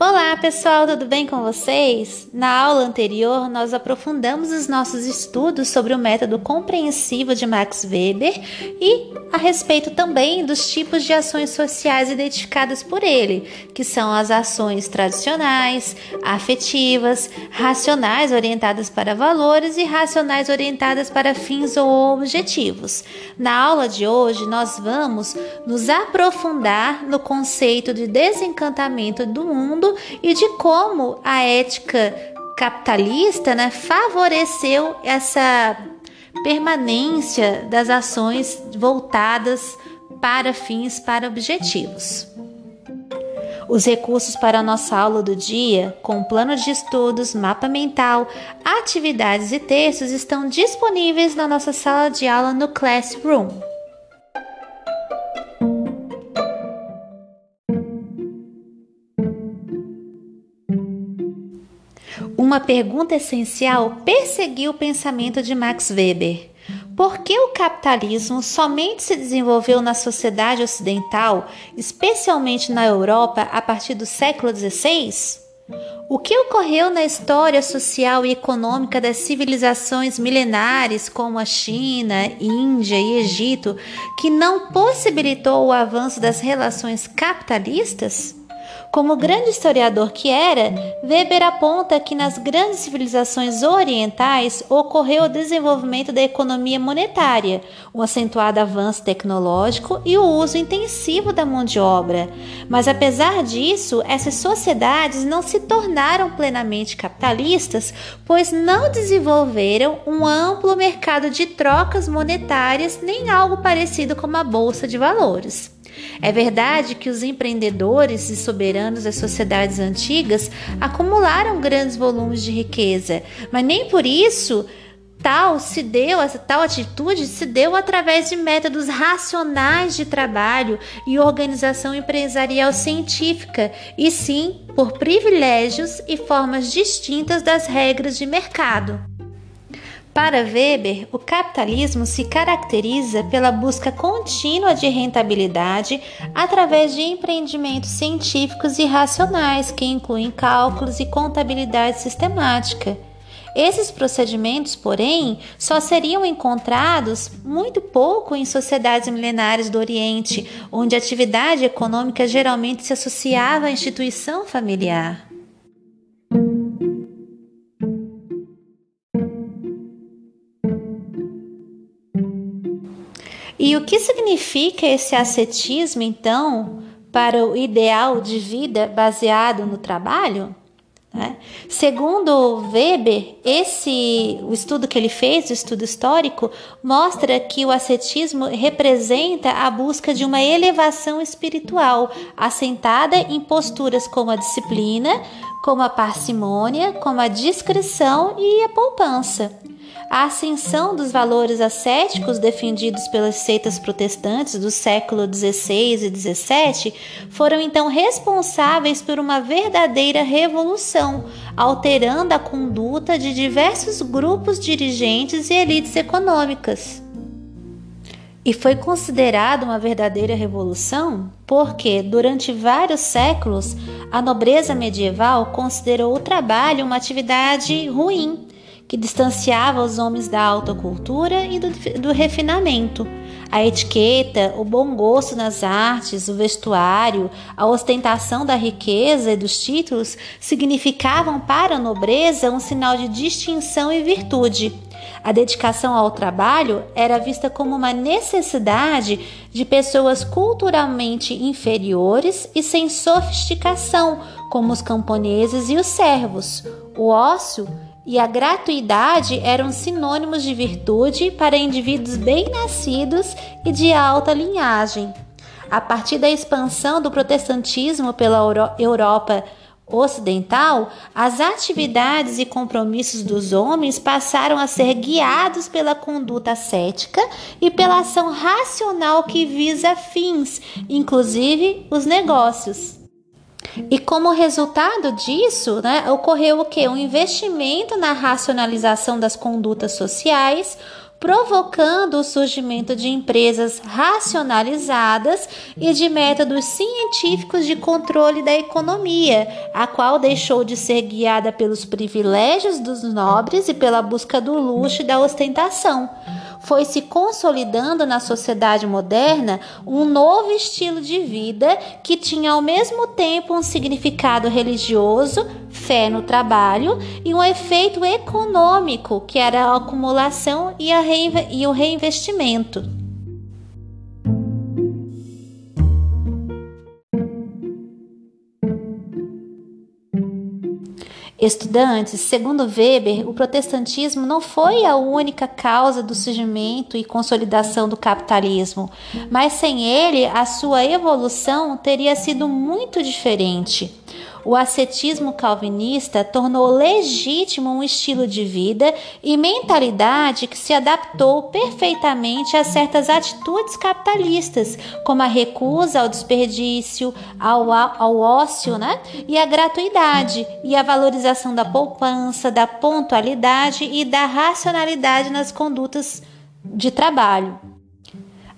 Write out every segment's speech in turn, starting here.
Olá pessoal, tudo bem com vocês? Na aula anterior, nós aprofundamos os nossos estudos sobre o método compreensivo de Max Weber e a respeito também dos tipos de ações sociais identificadas por ele, que são as ações tradicionais, afetivas, racionais orientadas para valores e racionais orientadas para fins ou objetivos. Na aula de hoje, nós vamos nos aprofundar no conceito de desencantamento do mundo e de como a ética capitalista né, favoreceu essa permanência das ações voltadas para fins, para objetivos. Os recursos para a nossa aula do dia, com plano de estudos, mapa mental, atividades e textos, estão disponíveis na nossa sala de aula no Classroom. Uma pergunta essencial perseguiu o pensamento de Max Weber. Por que o capitalismo somente se desenvolveu na sociedade ocidental, especialmente na Europa, a partir do século XVI? O que ocorreu na história social e econômica das civilizações milenares como a China, Índia e Egito que não possibilitou o avanço das relações capitalistas? Como grande historiador que era, Weber aponta que nas grandes civilizações orientais ocorreu o desenvolvimento da economia monetária, um acentuado avanço tecnológico e o uso intensivo da mão de obra. Mas apesar disso, essas sociedades não se tornaram plenamente capitalistas, pois não desenvolveram um amplo mercado de trocas monetárias nem algo parecido com a bolsa de valores. É verdade que os empreendedores e soberanos das sociedades antigas acumularam grandes volumes de riqueza, mas nem por isso tal se deu, essa tal atitude se deu através de métodos racionais de trabalho e organização empresarial científica, e sim por privilégios e formas distintas das regras de mercado. Para Weber, o capitalismo se caracteriza pela busca contínua de rentabilidade através de empreendimentos científicos e racionais, que incluem cálculos e contabilidade sistemática. Esses procedimentos, porém, só seriam encontrados muito pouco em sociedades milenares do Oriente, onde a atividade econômica geralmente se associava à instituição familiar. E o que significa esse ascetismo, então, para o ideal de vida baseado no trabalho? Né? Segundo Weber, esse o estudo que ele fez, o estudo histórico, mostra que o ascetismo representa a busca de uma elevação espiritual, assentada em posturas como a disciplina, como a parcimônia, como a discrição e a poupança. A ascensão dos valores ascéticos defendidos pelas seitas protestantes do século XVI e XVII foram então responsáveis por uma verdadeira revolução, alterando a conduta de diversos grupos dirigentes e elites econômicas. E foi considerada uma verdadeira revolução porque, durante vários séculos, a nobreza medieval considerou o trabalho uma atividade ruim que distanciava os homens da alta cultura e do, do refinamento. A etiqueta, o bom gosto nas artes, o vestuário, a ostentação da riqueza e dos títulos significavam para a nobreza um sinal de distinção e virtude. A dedicação ao trabalho era vista como uma necessidade de pessoas culturalmente inferiores e sem sofisticação, como os camponeses e os servos. O ócio e a gratuidade eram sinônimos de virtude para indivíduos bem-nascidos e de alta linhagem. A partir da expansão do protestantismo pela Europa ocidental, as atividades e compromissos dos homens passaram a ser guiados pela conduta ascética e pela ação racional que visa fins, inclusive os negócios. E como resultado disso, né, ocorreu o que? Um investimento na racionalização das condutas sociais, provocando o surgimento de empresas racionalizadas e de métodos científicos de controle da economia, a qual deixou de ser guiada pelos privilégios dos nobres e pela busca do luxo e da ostentação foi se consolidando na sociedade moderna um novo estilo de vida que tinha ao mesmo tempo um significado religioso, fé no trabalho, e um efeito econômico, que era a acumulação e, a e o reinvestimento. Estudantes, segundo Weber, o protestantismo não foi a única causa do surgimento e consolidação do capitalismo, mas sem ele a sua evolução teria sido muito diferente. O ascetismo calvinista tornou legítimo um estilo de vida e mentalidade que se adaptou perfeitamente a certas atitudes capitalistas, como a recusa ao desperdício, ao, ao ócio né? e à gratuidade, e a valorização da poupança, da pontualidade e da racionalidade nas condutas de trabalho.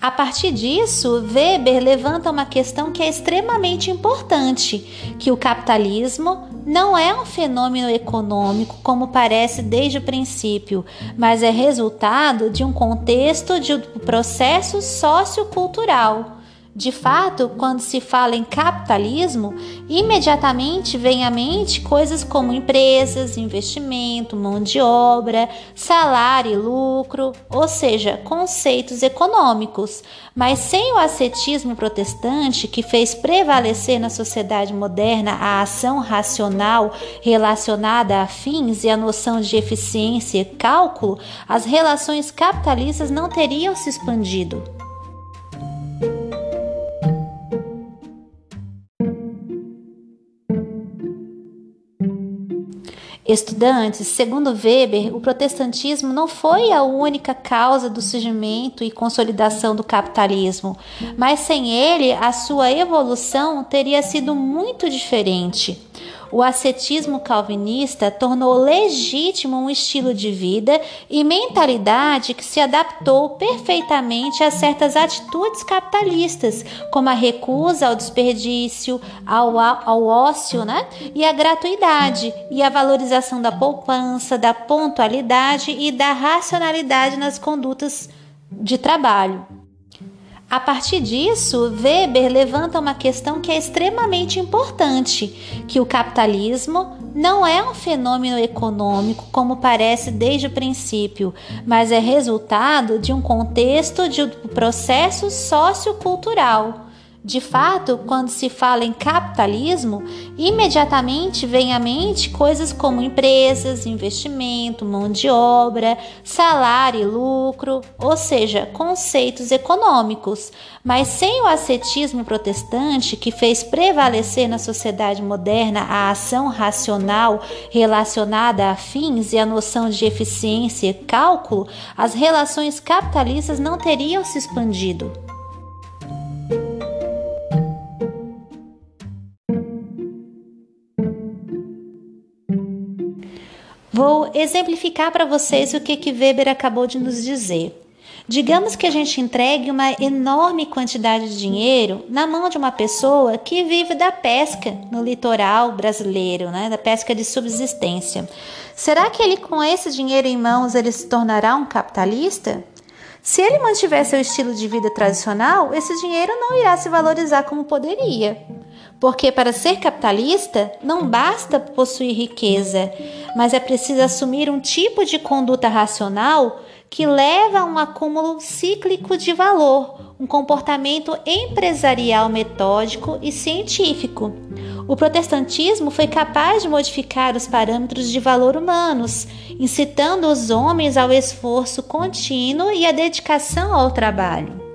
A partir disso, Weber levanta uma questão que é extremamente importante, que o capitalismo não é um fenômeno econômico como parece desde o princípio, mas é resultado de um contexto de um processo sociocultural de fato, quando se fala em capitalismo, imediatamente vem à mente coisas como empresas, investimento, mão de obra, salário e lucro, ou seja, conceitos econômicos. Mas sem o ascetismo protestante, que fez prevalecer na sociedade moderna a ação racional relacionada a fins e a noção de eficiência e cálculo, as relações capitalistas não teriam se expandido. Estudantes, segundo Weber, o protestantismo não foi a única causa do surgimento e consolidação do capitalismo, mas sem ele a sua evolução teria sido muito diferente. O ascetismo calvinista tornou legítimo um estilo de vida e mentalidade que se adaptou perfeitamente a certas atitudes capitalistas, como a recusa ao desperdício, ao, ao ócio né? e à gratuidade, e a valorização da poupança, da pontualidade e da racionalidade nas condutas de trabalho. A partir disso, Weber levanta uma questão que é extremamente importante, que o capitalismo não é um fenômeno econômico como parece desde o princípio, mas é resultado de um contexto de um processo sociocultural de fato, quando se fala em capitalismo, imediatamente vem à mente coisas como empresas, investimento, mão de obra, salário e lucro, ou seja, conceitos econômicos. Mas sem o ascetismo protestante, que fez prevalecer na sociedade moderna a ação racional relacionada a fins e a noção de eficiência e cálculo, as relações capitalistas não teriam se expandido. Vou exemplificar para vocês o que, que Weber acabou de nos dizer. Digamos que a gente entregue uma enorme quantidade de dinheiro na mão de uma pessoa que vive da pesca no litoral brasileiro, né, da pesca de subsistência. Será que ele, com esse dinheiro em mãos, ele se tornará um capitalista? Se ele mantiver seu estilo de vida tradicional, esse dinheiro não irá se valorizar como poderia. Porque para ser capitalista não basta possuir riqueza, mas é preciso assumir um tipo de conduta racional que leva a um acúmulo cíclico de valor, um comportamento empresarial metódico e científico. O protestantismo foi capaz de modificar os parâmetros de valor humanos, incitando os homens ao esforço contínuo e à dedicação ao trabalho.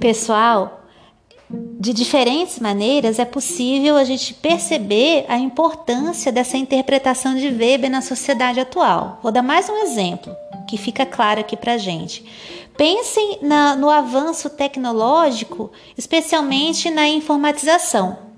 Pessoal, de diferentes maneiras é possível a gente perceber a importância dessa interpretação de Weber na sociedade atual. Vou dar mais um exemplo que fica claro aqui para gente. Pensem na, no avanço tecnológico, especialmente na informatização.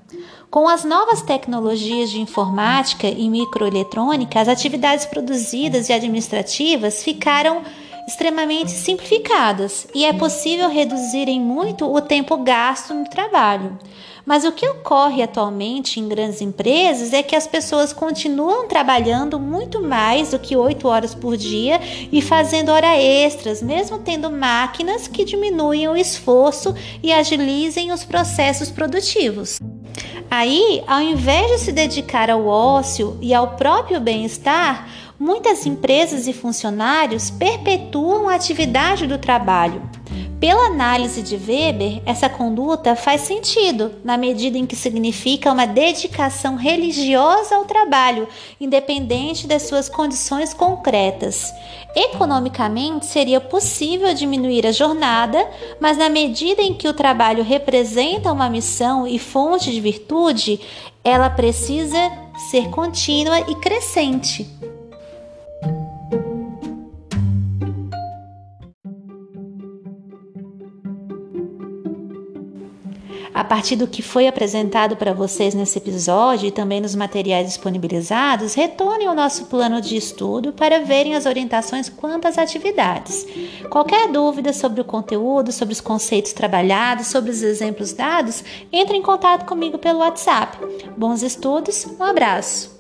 Com as novas tecnologias de informática e microeletrônica, as atividades produzidas e administrativas ficaram extremamente simplificadas e é possível reduzir em muito o tempo gasto no trabalho. Mas o que ocorre atualmente em grandes empresas é que as pessoas continuam trabalhando muito mais do que 8 horas por dia e fazendo hora extras, mesmo tendo máquinas que diminuem o esforço e agilizem os processos produtivos. Aí, ao invés de se dedicar ao ócio e ao próprio bem-estar, muitas empresas e funcionários perpetuam a atividade do trabalho pela análise de Weber, essa conduta faz sentido na medida em que significa uma dedicação religiosa ao trabalho, independente das suas condições concretas. Economicamente, seria possível diminuir a jornada, mas na medida em que o trabalho representa uma missão e fonte de virtude, ela precisa ser contínua e crescente. A partir do que foi apresentado para vocês nesse episódio e também nos materiais disponibilizados, retornem ao nosso plano de estudo para verem as orientações quanto às atividades. Qualquer dúvida sobre o conteúdo, sobre os conceitos trabalhados, sobre os exemplos dados, entre em contato comigo pelo WhatsApp. Bons estudos, um abraço!